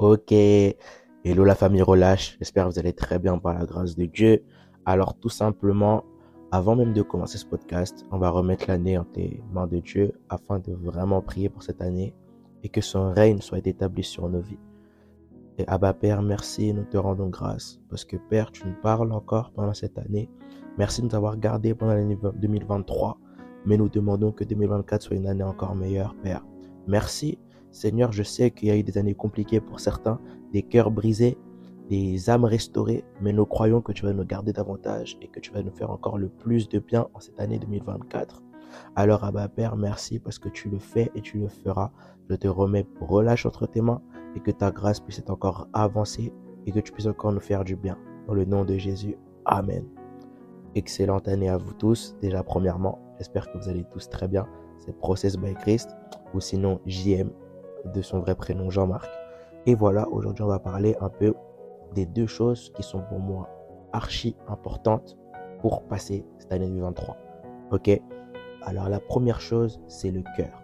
Ok, hello la famille relâche, j'espère que vous allez très bien par la grâce de Dieu. Alors tout simplement, avant même de commencer ce podcast, on va remettre l'année entre les mains de Dieu afin de vraiment prier pour cette année et que son règne soit établi sur nos vies. Et Abba Père, merci, nous te rendons grâce parce que Père, tu nous parles encore pendant cette année. Merci de nous avoir gardés pendant l'année 2023, mais nous demandons que 2024 soit une année encore meilleure, Père. Merci Seigneur, je sais qu'il y a eu des années compliquées pour certains, des cœurs brisés, des âmes restaurées, mais nous croyons que tu vas nous garder davantage et que tu vas nous faire encore le plus de bien en cette année 2024. Alors, Abba Père, merci parce que tu le fais et tu le feras. Je te remets, relâche entre tes mains et que ta grâce puisse être encore avancée et que tu puisses encore nous faire du bien. Dans le nom de Jésus, Amen. Excellente année à vous tous. Déjà, premièrement, j'espère que vous allez tous très bien. C'est Process by Christ ou sinon JM de son vrai prénom Jean-Marc. Et voilà, aujourd'hui on va parler un peu des deux choses qui sont pour moi archi importantes pour passer cette année 2023. Ok? Alors la première chose, c'est le cœur.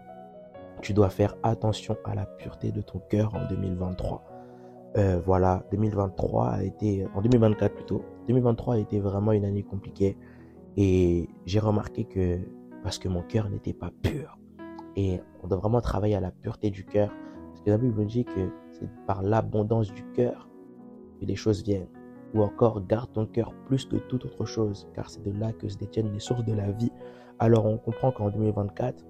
Tu dois faire attention à la pureté de ton cœur en 2023. Euh, voilà, 2023 a été, en 2024 plutôt, 2023 a été vraiment une année compliquée et j'ai remarqué que parce que mon cœur n'était pas pur, et on doit vraiment travailler à la pureté du cœur. Parce que la Bible me dit que c'est par l'abondance du cœur que les choses viennent. Ou encore, garde ton cœur plus que toute autre chose, car c'est de là que se détiennent les sources de la vie. Alors on comprend qu'en 2024,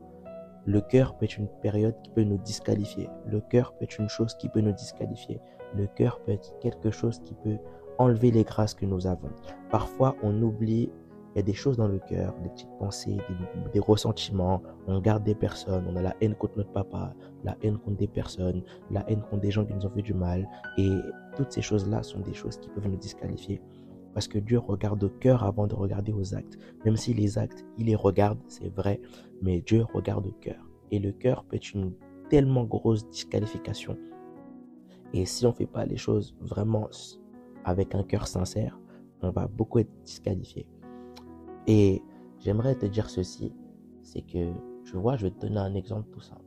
le cœur peut être une période qui peut nous disqualifier. Le cœur peut être une chose qui peut nous disqualifier. Le cœur peut être quelque chose qui peut enlever les grâces que nous avons. Parfois, on oublie il y a des choses dans le cœur, des petites pensées, des, ressentiments. On garde des personnes, on a la haine contre notre papa, la haine contre des personnes, la haine contre des gens qui nous ont fait du mal. Et toutes ces choses-là sont des choses qui peuvent nous disqualifier. Parce que Dieu regarde au cœur avant de regarder aux actes. Même si les actes, il les regarde, c'est vrai, mais Dieu regarde au cœur. Et le cœur peut être une tellement grosse disqualification. Et si on ne fait pas les choses vraiment avec un cœur sincère, on va beaucoup être disqualifié. Et j'aimerais te dire ceci, c'est que, tu vois, je vais te donner un exemple tout simple.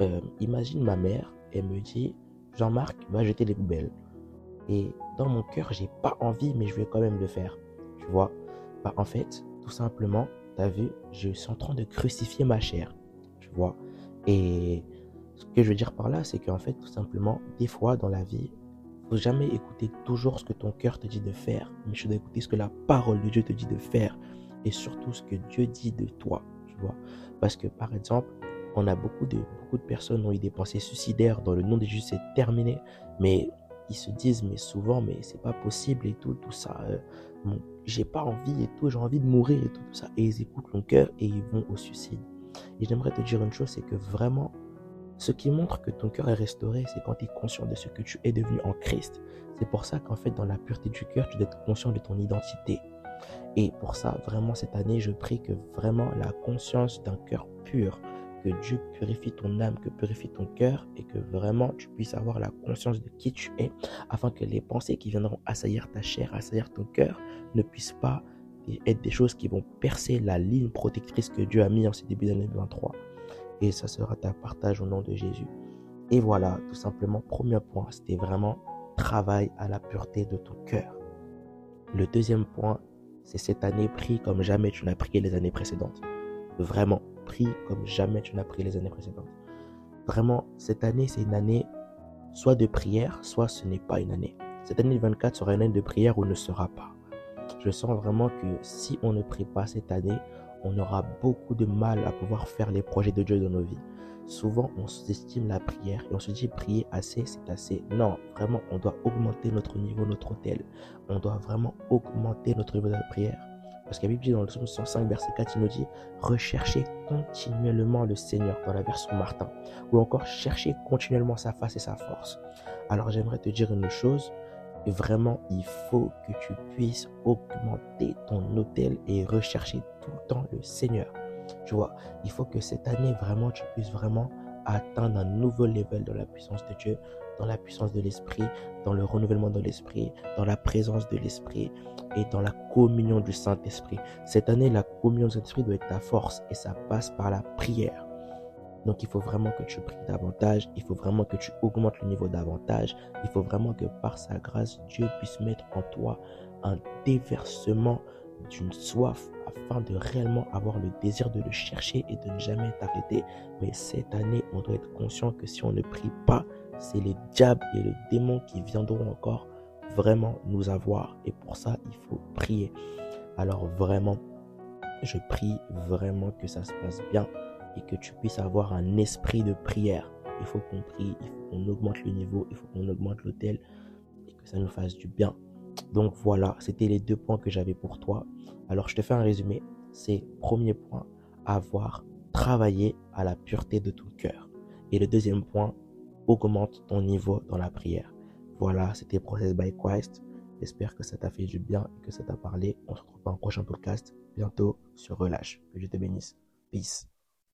Euh, imagine ma mère, elle me dit, Jean-Marc, va jeter les poubelles. Et dans mon cœur, j'ai pas envie, mais je vais quand même le faire. Tu vois? Bah, En fait, tout simplement, tu as vu, je suis en train de crucifier ma chair. Tu vois? Et ce que je veux dire par là, c'est qu'en fait, tout simplement, des fois dans la vie, faut jamais écouter toujours ce que ton cœur te dit de faire, mais tu dois écouter ce que la parole de Dieu te dit de faire et surtout ce que Dieu dit de toi, tu vois. Parce que par exemple, on a beaucoup de beaucoup de personnes ont eu des pensées suicidaires dans le nom de Jésus, c'est terminé, mais ils se disent mais souvent mais c'est pas possible et tout tout ça euh, j'ai pas envie et tout j'ai envie de mourir et tout, ça et ils écoutent leur cœur et ils vont au suicide et j'aimerais te dire une chose c'est que vraiment ce qui montre que ton cœur est restauré, c'est quand tu es conscient de ce que tu es devenu en Christ. C'est pour ça qu'en fait, dans la pureté du cœur, tu dois être conscient de ton identité. Et pour ça, vraiment, cette année, je prie que vraiment la conscience d'un cœur pur, que Dieu purifie ton âme, que purifie ton cœur et que vraiment tu puisses avoir la conscience de qui tu es afin que les pensées qui viendront assaillir ta chair, assaillir ton cœur ne puissent pas être des choses qui vont percer la ligne protectrice que Dieu a mis en ce début d'année 2023 et ça sera ta partage au nom de Jésus. Et voilà, tout simplement, premier point, c'était vraiment travail à la pureté de ton cœur. Le deuxième point, c'est cette année prie comme jamais tu n'as prié les années précédentes. Vraiment, prie comme jamais tu n'as prié les années précédentes. Vraiment, cette année, c'est une année soit de prière, soit ce n'est pas une année. Cette année 24 sera une année de prière ou ne sera pas. Je sens vraiment que si on ne prie pas cette année, on aura beaucoup de mal à pouvoir faire les projets de Dieu dans nos vies. Souvent, on sous-estime la prière et on se dit prier assez, c'est assez. Non, vraiment, on doit augmenter notre niveau, notre hôtel. On doit vraiment augmenter notre niveau de prière. Parce a Bible dans le psaume 105, verset 4, il nous dit Recherchez continuellement le Seigneur dans la version Martin. Ou encore, cherchez continuellement sa face et sa force. Alors, j'aimerais te dire une chose vraiment, il faut que tu puisses augmenter ton hôtel et rechercher tout le temps le Seigneur. Tu vois, il faut que cette année, vraiment, tu puisses vraiment atteindre un nouveau level dans la puissance de Dieu, dans la puissance de l'Esprit, dans le renouvellement de l'Esprit, dans la présence de l'Esprit et dans la communion du Saint-Esprit. Cette année, la communion du Saint-Esprit doit être ta force et ça passe par la prière. Donc il faut vraiment que tu pries davantage, il faut vraiment que tu augmentes le niveau davantage, il faut vraiment que par sa grâce, Dieu puisse mettre en toi un déversement d'une soif afin de réellement avoir le désir de le chercher et de ne jamais t'arrêter. Mais cette année, on doit être conscient que si on ne prie pas, c'est les diables et le démon qui viendront encore vraiment nous avoir. Et pour ça, il faut prier. Alors vraiment, je prie vraiment que ça se passe bien et que tu puisses avoir un esprit de prière. Il faut qu'on prie, il faut qu'on augmente le niveau, il faut qu'on augmente l'hôtel et que ça nous fasse du bien. Donc voilà, c'était les deux points que j'avais pour toi. Alors je te fais un résumé. C'est premier point, avoir travaillé à la pureté de ton cœur. Et le deuxième point, augmente ton niveau dans la prière. Voilà, c'était Process by Christ. J'espère que ça t'a fait du bien et que ça t'a parlé. On se retrouve dans un prochain podcast bientôt sur Relâche. Que Dieu te bénisse. Peace.